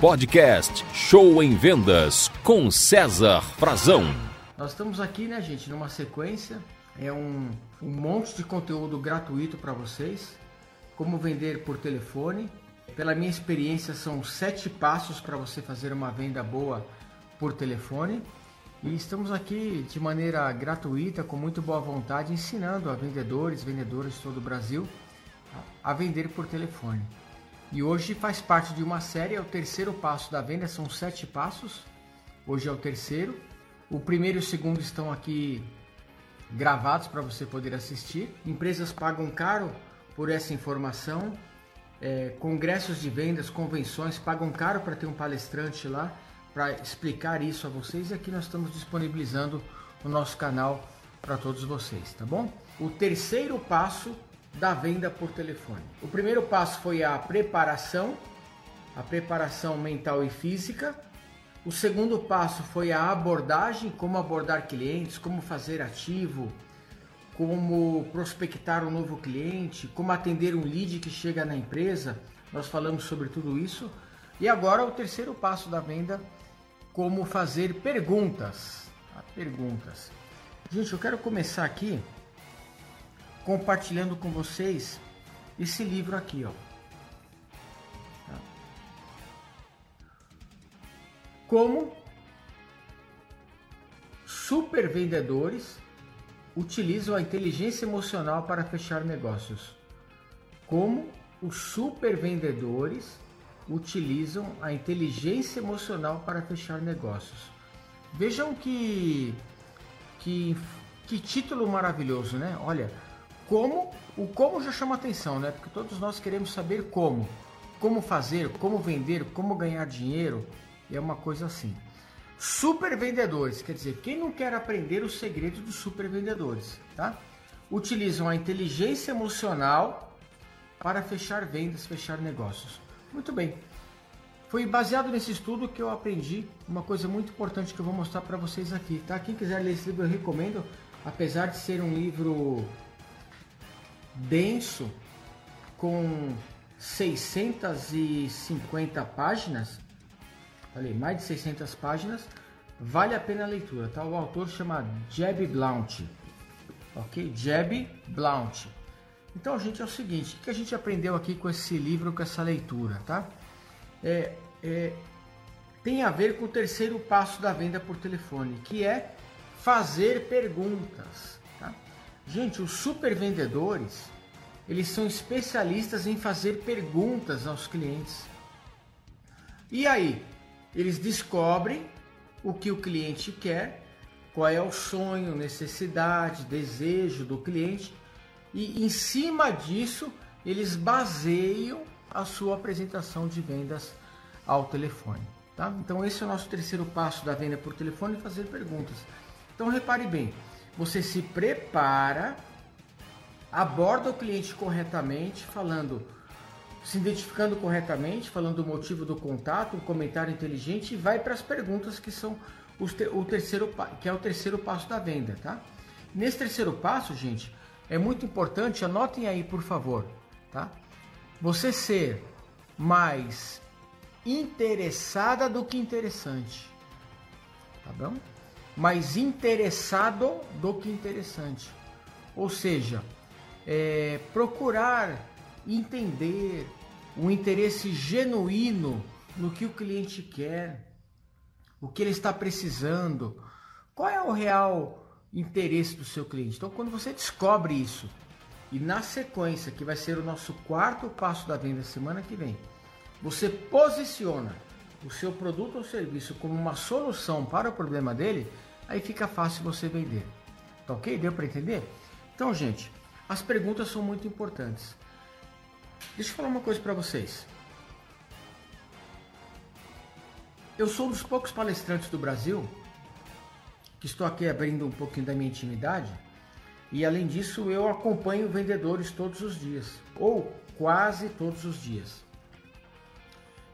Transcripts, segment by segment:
Podcast Show em Vendas com César Frazão. Nós estamos aqui, né, gente, numa sequência. É um, um monte de conteúdo gratuito para vocês. Como vender por telefone. Pela minha experiência, são sete passos para você fazer uma venda boa por telefone. E estamos aqui de maneira gratuita, com muito boa vontade, ensinando a vendedores, vendedoras de todo o Brasil a vender por telefone. E hoje faz parte de uma série, é o terceiro passo da venda, são sete passos. Hoje é o terceiro. O primeiro e o segundo estão aqui gravados para você poder assistir. Empresas pagam caro por essa informação. É, congressos de vendas, convenções pagam caro para ter um palestrante lá para explicar isso a vocês. E aqui nós estamos disponibilizando o nosso canal para todos vocês, tá bom? O terceiro passo da venda por telefone. O primeiro passo foi a preparação, a preparação mental e física. O segundo passo foi a abordagem, como abordar clientes, como fazer ativo, como prospectar um novo cliente, como atender um lead que chega na empresa. Nós falamos sobre tudo isso. E agora o terceiro passo da venda, como fazer perguntas. Perguntas. Gente, eu quero começar aqui compartilhando com vocês esse livro aqui, ó. Como super vendedores utilizam a inteligência emocional para fechar negócios. Como os super vendedores utilizam a inteligência emocional para fechar negócios. Vejam que que que título maravilhoso, né? Olha, como, o como já chama atenção, né? Porque todos nós queremos saber como. Como fazer, como vender, como ganhar dinheiro. E é uma coisa assim. Super vendedores, quer dizer, quem não quer aprender os segredos dos super vendedores, tá? Utilizam a inteligência emocional para fechar vendas, fechar negócios. Muito bem. Foi baseado nesse estudo que eu aprendi uma coisa muito importante que eu vou mostrar para vocês aqui, tá? Quem quiser ler esse livro eu recomendo, apesar de ser um livro denso, com 650 páginas, falei, mais de 600 páginas, vale a pena a leitura, tá? O autor chama Jeb Blount, ok? Jeb Blount. Então, gente, é o seguinte, o que a gente aprendeu aqui com esse livro, com essa leitura, tá? É, é, tem a ver com o terceiro passo da venda por telefone, que é fazer perguntas. Gente, os super vendedores, eles são especialistas em fazer perguntas aos clientes. E aí, eles descobrem o que o cliente quer, qual é o sonho, necessidade, desejo do cliente e em cima disso eles baseiam a sua apresentação de vendas ao telefone. Tá? Então esse é o nosso terceiro passo da venda por telefone, fazer perguntas. Então repare bem, você se prepara, aborda o cliente corretamente, falando, se identificando corretamente, falando do motivo do contato, um comentário inteligente e vai para as perguntas que são o terceiro que é o terceiro passo da venda, tá? Nesse terceiro passo, gente, é muito importante, anotem aí, por favor, tá? Você ser mais interessada do que interessante. Tá bom? Mais interessado do que interessante. Ou seja, é, procurar entender o interesse genuíno no que o cliente quer, o que ele está precisando, qual é o real interesse do seu cliente. Então, quando você descobre isso, e na sequência, que vai ser o nosso quarto passo da venda semana que vem, você posiciona o seu produto ou serviço como uma solução para o problema dele, aí fica fácil você vender. Tá ok? Deu para entender? Então, gente, as perguntas são muito importantes. Deixa eu falar uma coisa para vocês. Eu sou um dos poucos palestrantes do Brasil que estou aqui abrindo um pouquinho da minha intimidade e além disso eu acompanho vendedores todos os dias ou quase todos os dias.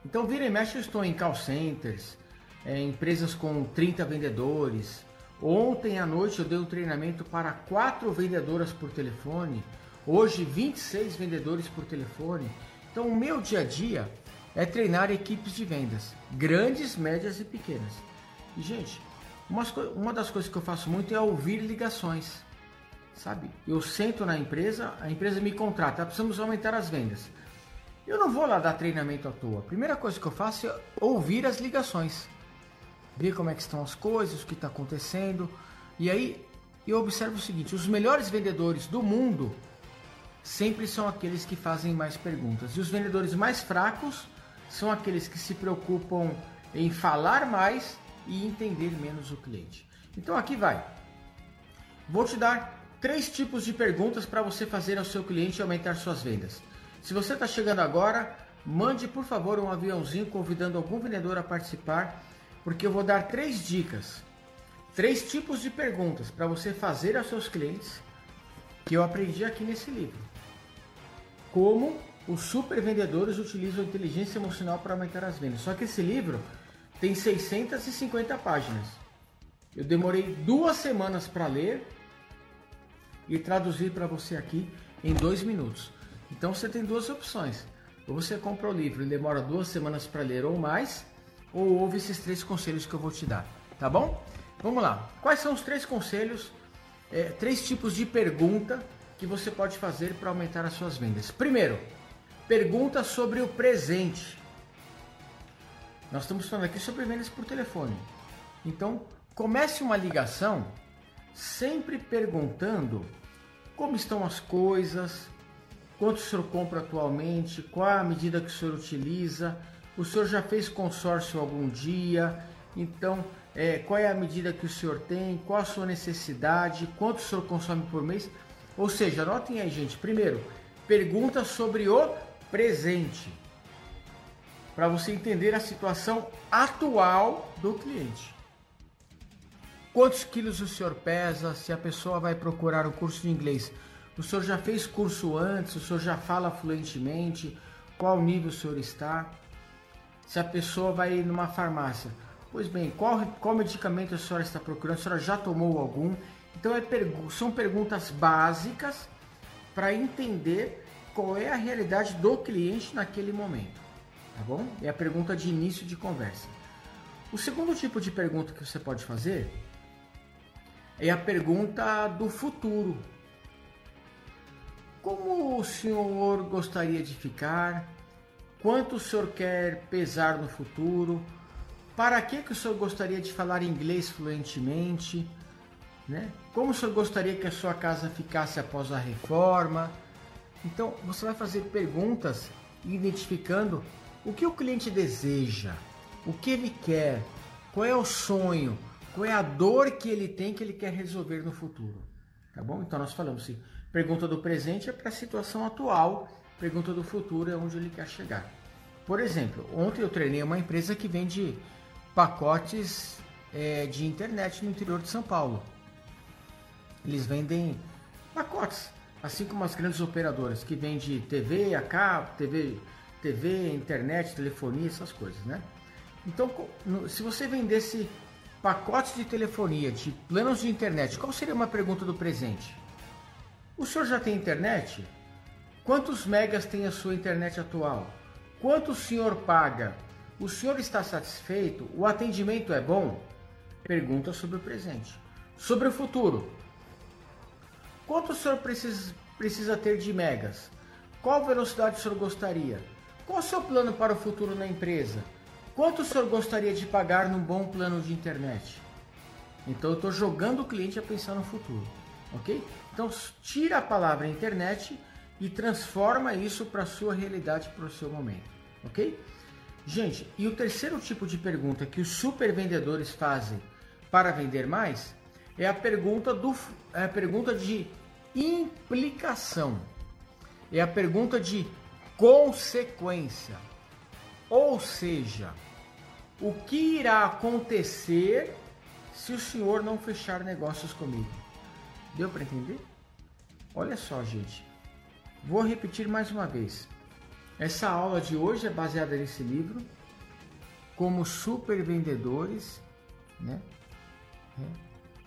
Então, vira e mexe, eu estou em call centers, é, empresas com 30 vendedores. Ontem à noite eu dei um treinamento para quatro vendedoras por telefone. Hoje, 26 vendedores por telefone. Então, o meu dia a dia é treinar equipes de vendas, grandes, médias e pequenas. E, gente, uma, uma das coisas que eu faço muito é ouvir ligações. Sabe? Eu sento na empresa, a empresa me contrata, precisamos aumentar as vendas. Eu não vou lá dar treinamento à toa. A primeira coisa que eu faço é ouvir as ligações. Ver como é que estão as coisas, o que está acontecendo. E aí eu observo o seguinte: os melhores vendedores do mundo sempre são aqueles que fazem mais perguntas. E os vendedores mais fracos são aqueles que se preocupam em falar mais e entender menos o cliente. Então aqui vai. Vou te dar três tipos de perguntas para você fazer ao seu cliente e aumentar suas vendas. Se você está chegando agora, mande por favor um aviãozinho convidando algum vendedor a participar, porque eu vou dar três dicas, três tipos de perguntas para você fazer aos seus clientes que eu aprendi aqui nesse livro. Como os super vendedores utilizam inteligência emocional para aumentar as vendas. Só que esse livro tem 650 páginas. Eu demorei duas semanas para ler e traduzir para você aqui em dois minutos. Então você tem duas opções. Ou você compra o livro e demora duas semanas para ler ou mais, ou ouve esses três conselhos que eu vou te dar, tá bom? Vamos lá. Quais são os três conselhos, é, três tipos de pergunta que você pode fazer para aumentar as suas vendas? Primeiro, pergunta sobre o presente. Nós estamos falando aqui sobre vendas por telefone. Então, comece uma ligação sempre perguntando como estão as coisas, quanto o senhor compra atualmente, qual a medida que o senhor utiliza, o senhor já fez consórcio algum dia, então é, qual é a medida que o senhor tem, qual a sua necessidade, quanto o senhor consome por mês. Ou seja, anotem aí, gente. Primeiro, pergunta sobre o presente, para você entender a situação atual do cliente. Quantos quilos o senhor pesa? Se a pessoa vai procurar o curso de inglês, o senhor já fez curso antes? O senhor já fala fluentemente? Qual nível o senhor está? Se a pessoa vai numa farmácia, pois bem, qual, qual medicamento a senhora está procurando? A senhora já tomou algum? Então é, são perguntas básicas para entender qual é a realidade do cliente naquele momento, tá bom? É a pergunta de início de conversa. O segundo tipo de pergunta que você pode fazer é a pergunta do futuro. Como o senhor gostaria de ficar? Quanto o senhor quer pesar no futuro? Para que, que o senhor gostaria de falar inglês fluentemente? Né? Como o senhor gostaria que a sua casa ficasse após a reforma? Então, você vai fazer perguntas identificando o que o cliente deseja, o que ele quer, qual é o sonho, qual é a dor que ele tem que ele quer resolver no futuro? Tá bom? Então nós falamos assim, pergunta do presente é para a situação atual, pergunta do futuro é onde ele quer chegar. Por exemplo, ontem eu treinei uma empresa que vende pacotes é, de internet no interior de São Paulo. Eles vendem pacotes, assim como as grandes operadoras que vendem TV, a cabo, TV, TV, internet, telefonia, essas coisas, né? Então, se você vendesse pacotes de telefonia, de planos de internet, qual seria uma pergunta do presente? O senhor já tem internet? Quantos megas tem a sua internet atual? Quanto o senhor paga? O senhor está satisfeito? O atendimento é bom? Pergunta sobre o presente. Sobre o futuro. Quanto o senhor precisa, precisa ter de megas? Qual velocidade o senhor gostaria? Qual o seu plano para o futuro na empresa? Quanto o senhor gostaria de pagar num bom plano de internet? Então eu estou jogando o cliente a pensar no futuro, ok? Então tira a palavra internet e transforma isso para a sua realidade, para o seu momento, ok? Gente, e o terceiro tipo de pergunta que os super vendedores fazem para vender mais é a pergunta do é a pergunta de implicação. É a pergunta de consequência. Ou seja, o que irá acontecer se o senhor não fechar negócios comigo? Deu para entender? Olha só, gente. Vou repetir mais uma vez. Essa aula de hoje é baseada nesse livro, como super vendedores, né? né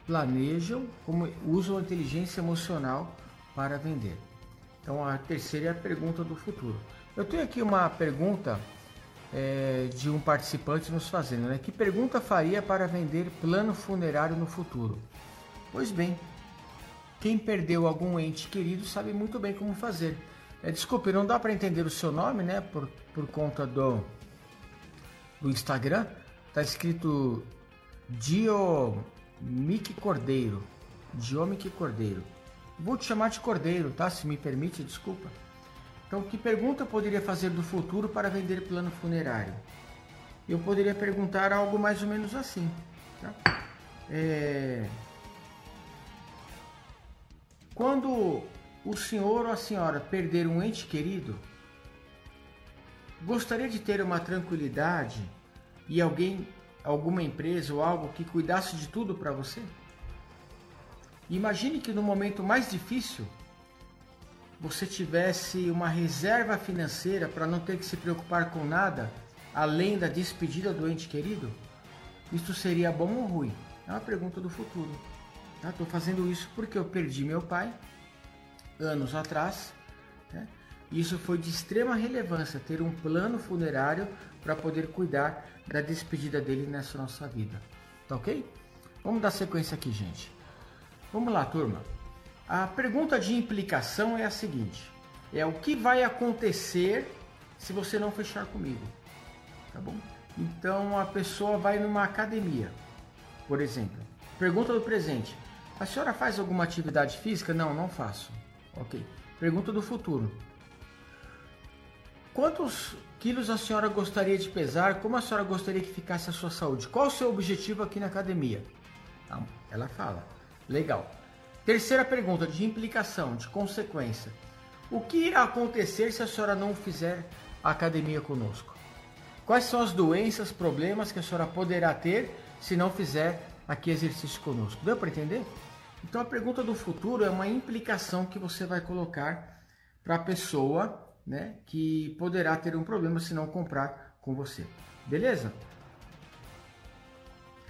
planejam, como usam a inteligência emocional para vender. Então a terceira é a pergunta do futuro. Eu tenho aqui uma pergunta é, de um participante nos fazendo, né? Que pergunta faria para vender plano funerário no futuro? Pois bem, quem perdeu algum ente querido sabe muito bem como fazer. É, desculpe, não dá para entender o seu nome, né? Por, por conta do, do Instagram. Tá escrito Diomic Cordeiro. Diomic Cordeiro. Vou te chamar de Cordeiro, tá? Se me permite, desculpa. Então, que pergunta poderia fazer do futuro para vender plano funerário? Eu poderia perguntar algo mais ou menos assim. Tá? É... Quando o senhor ou a senhora perder um ente querido, gostaria de ter uma tranquilidade e alguém, alguma empresa ou algo que cuidasse de tudo para você? Imagine que no momento mais difícil você tivesse uma reserva financeira para não ter que se preocupar com nada além da despedida do ente querido? Isso seria bom ou ruim? É uma pergunta do futuro. Estou tá? fazendo isso porque eu perdi meu pai anos atrás. Né? Isso foi de extrema relevância ter um plano funerário para poder cuidar da despedida dele nessa nossa vida. Tá ok? Vamos dar sequência aqui, gente. Vamos lá, turma. A pergunta de implicação é a seguinte: é o que vai acontecer se você não fechar comigo? Tá bom? Então a pessoa vai numa academia, por exemplo. Pergunta do presente: a senhora faz alguma atividade física? Não, não faço. Ok. Pergunta do futuro: quantos quilos a senhora gostaria de pesar? Como a senhora gostaria que ficasse a sua saúde? Qual o seu objetivo aqui na academia? Então, ela fala: legal. Terceira pergunta de implicação, de consequência. O que irá acontecer se a senhora não fizer a academia conosco? Quais são as doenças, problemas que a senhora poderá ter se não fizer aqui exercício conosco? Deu para entender? Então a pergunta do futuro é uma implicação que você vai colocar para a pessoa né, que poderá ter um problema se não comprar com você. Beleza?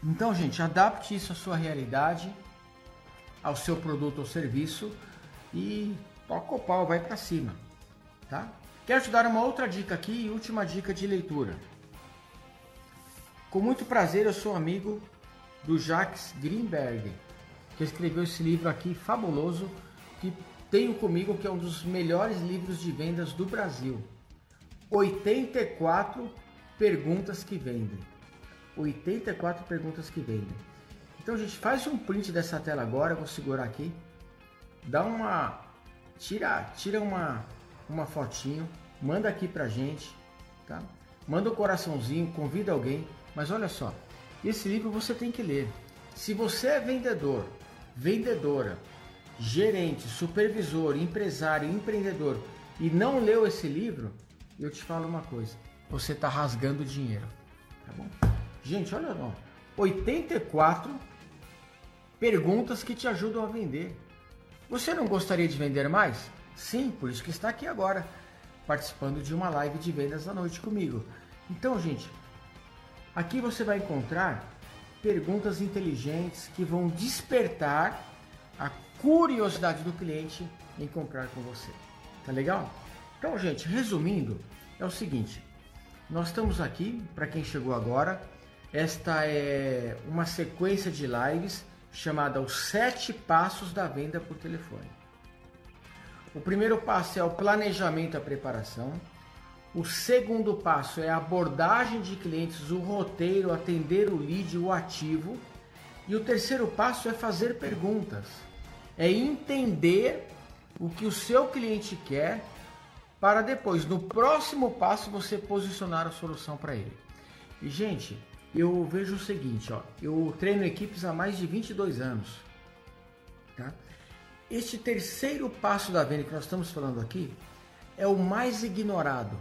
Então, gente, adapte isso à sua realidade ao seu produto ou serviço e toca o pau, vai para cima, tá? Quero te dar uma outra dica aqui, última dica de leitura. Com muito prazer, eu sou amigo do Jacques Greenberg, que escreveu esse livro aqui fabuloso, que tenho comigo, que é um dos melhores livros de vendas do Brasil. 84 perguntas que vendem. 84 perguntas que vendem. Então, gente, faz um print dessa tela agora, vou segurar aqui. Dá uma tira, tira uma uma fotinho, manda aqui pra gente, tá? Manda um coraçãozinho, convida alguém, mas olha só, esse livro você tem que ler. Se você é vendedor, vendedora, gerente, supervisor, empresário, empreendedor e não leu esse livro, eu te falo uma coisa, você está rasgando dinheiro, tá bom? Gente, olha lá, 84 perguntas que te ajudam a vender. Você não gostaria de vender mais? Sim, por isso que está aqui agora, participando de uma live de vendas à noite comigo. Então, gente, aqui você vai encontrar perguntas inteligentes que vão despertar a curiosidade do cliente em comprar com você. Tá legal? Então, gente, resumindo, é o seguinte: nós estamos aqui, para quem chegou agora, esta é uma sequência de lives chamada Os Sete Passos da Venda por Telefone. O primeiro passo é o planejamento e a preparação. O segundo passo é a abordagem de clientes, o roteiro, atender o lead, o ativo. E o terceiro passo é fazer perguntas. É entender o que o seu cliente quer para depois, no próximo passo, você posicionar a solução para ele. E, gente, eu vejo o seguinte, ó, eu treino equipes há mais de 22 anos. Tá? Este terceiro passo da venda que nós estamos falando aqui é o mais ignorado.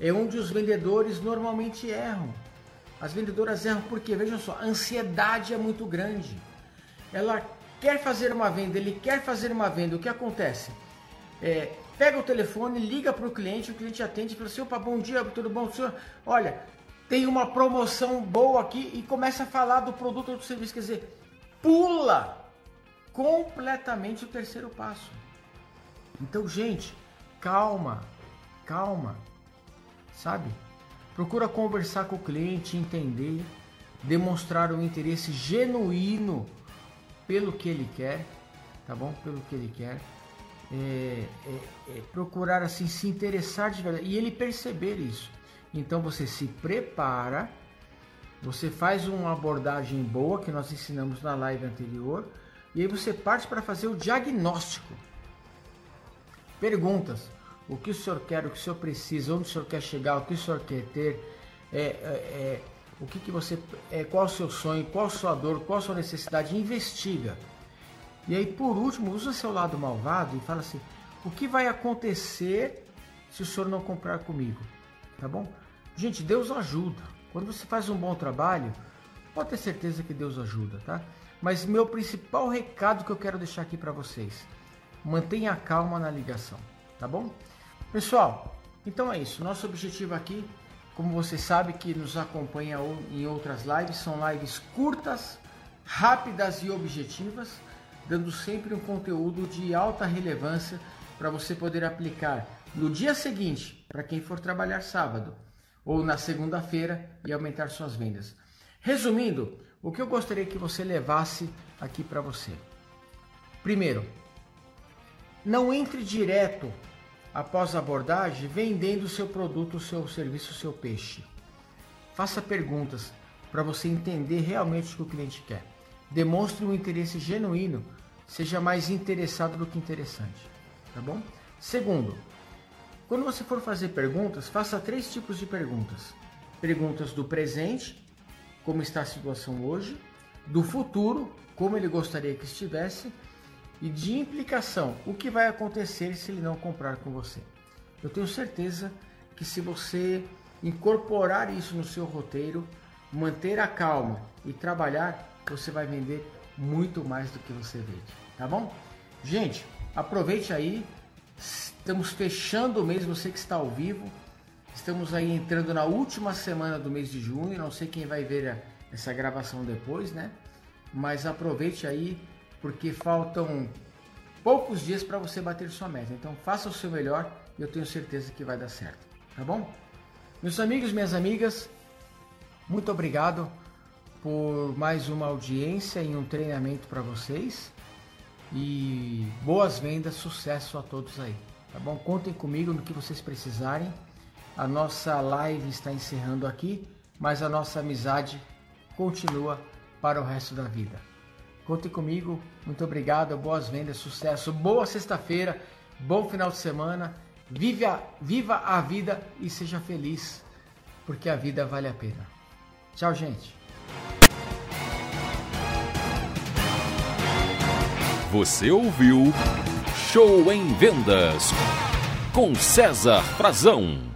É onde os vendedores normalmente erram. As vendedoras erram porque, vejam só, a ansiedade é muito grande. Ela quer fazer uma venda, ele quer fazer uma venda. O que acontece? É, pega o telefone, liga para o cliente, o cliente atende e fala assim: opa, bom dia, tudo bom, senhor? Olha, tem uma promoção boa aqui e começa a falar do produto ou do serviço, quer dizer, pula completamente o terceiro passo. Então, gente, calma, calma, sabe? Procura conversar com o cliente, entender, demonstrar um interesse genuíno pelo que ele quer, tá bom? Pelo que ele quer. É, é, é, procurar assim se interessar de verdade e ele perceber isso. Então você se prepara, você faz uma abordagem boa que nós ensinamos na live anterior e aí você parte para fazer o diagnóstico. Perguntas: o que o senhor quer, o que o senhor precisa, onde o senhor quer chegar, o que o senhor quer ter, é, é, é, o que, que você, é, qual o seu sonho, qual a sua dor, qual a sua necessidade, investiga. E aí, por último, usa seu lado malvado e fala assim: o que vai acontecer se o senhor não comprar comigo? Tá bom? Gente, Deus ajuda. Quando você faz um bom trabalho, pode ter certeza que Deus ajuda, tá? Mas meu principal recado que eu quero deixar aqui para vocês: mantenha calma na ligação, tá bom? Pessoal, então é isso. Nosso objetivo aqui, como você sabe que nos acompanha em outras lives, são lives curtas, rápidas e objetivas, dando sempre um conteúdo de alta relevância para você poder aplicar no dia seguinte, para quem for trabalhar sábado, ou na segunda-feira e aumentar suas vendas. Resumindo, o que eu gostaria que você levasse aqui para você. Primeiro, não entre direto após a abordagem, vendendo seu produto, seu serviço, seu peixe. Faça perguntas para você entender realmente o que o cliente quer. Demonstre um interesse genuíno, seja mais interessado do que interessante, tá bom? Segundo, quando você for fazer perguntas, faça três tipos de perguntas: perguntas do presente, como está a situação hoje, do futuro, como ele gostaria que estivesse, e de implicação, o que vai acontecer se ele não comprar com você. Eu tenho certeza que se você incorporar isso no seu roteiro, manter a calma e trabalhar, você vai vender muito mais do que você vende, tá bom? Gente, aproveite aí, estamos fechando o mês, você que está ao vivo, estamos aí entrando na última semana do mês de junho, não sei quem vai ver essa gravação depois, né? Mas aproveite aí porque faltam poucos dias para você bater sua meta. Então faça o seu melhor e eu tenho certeza que vai dar certo, tá bom? Meus amigos, minhas amigas, muito obrigado por mais uma audiência e um treinamento para vocês. E boas vendas, sucesso a todos aí, tá bom? Contem comigo no que vocês precisarem. A nossa live está encerrando aqui, mas a nossa amizade continua para o resto da vida. Conte comigo. Muito obrigado. Boas vendas, sucesso. Boa sexta-feira. Bom final de semana. Viva, viva a vida e seja feliz, porque a vida vale a pena. Tchau, gente. Você ouviu Show em Vendas com César Frazão.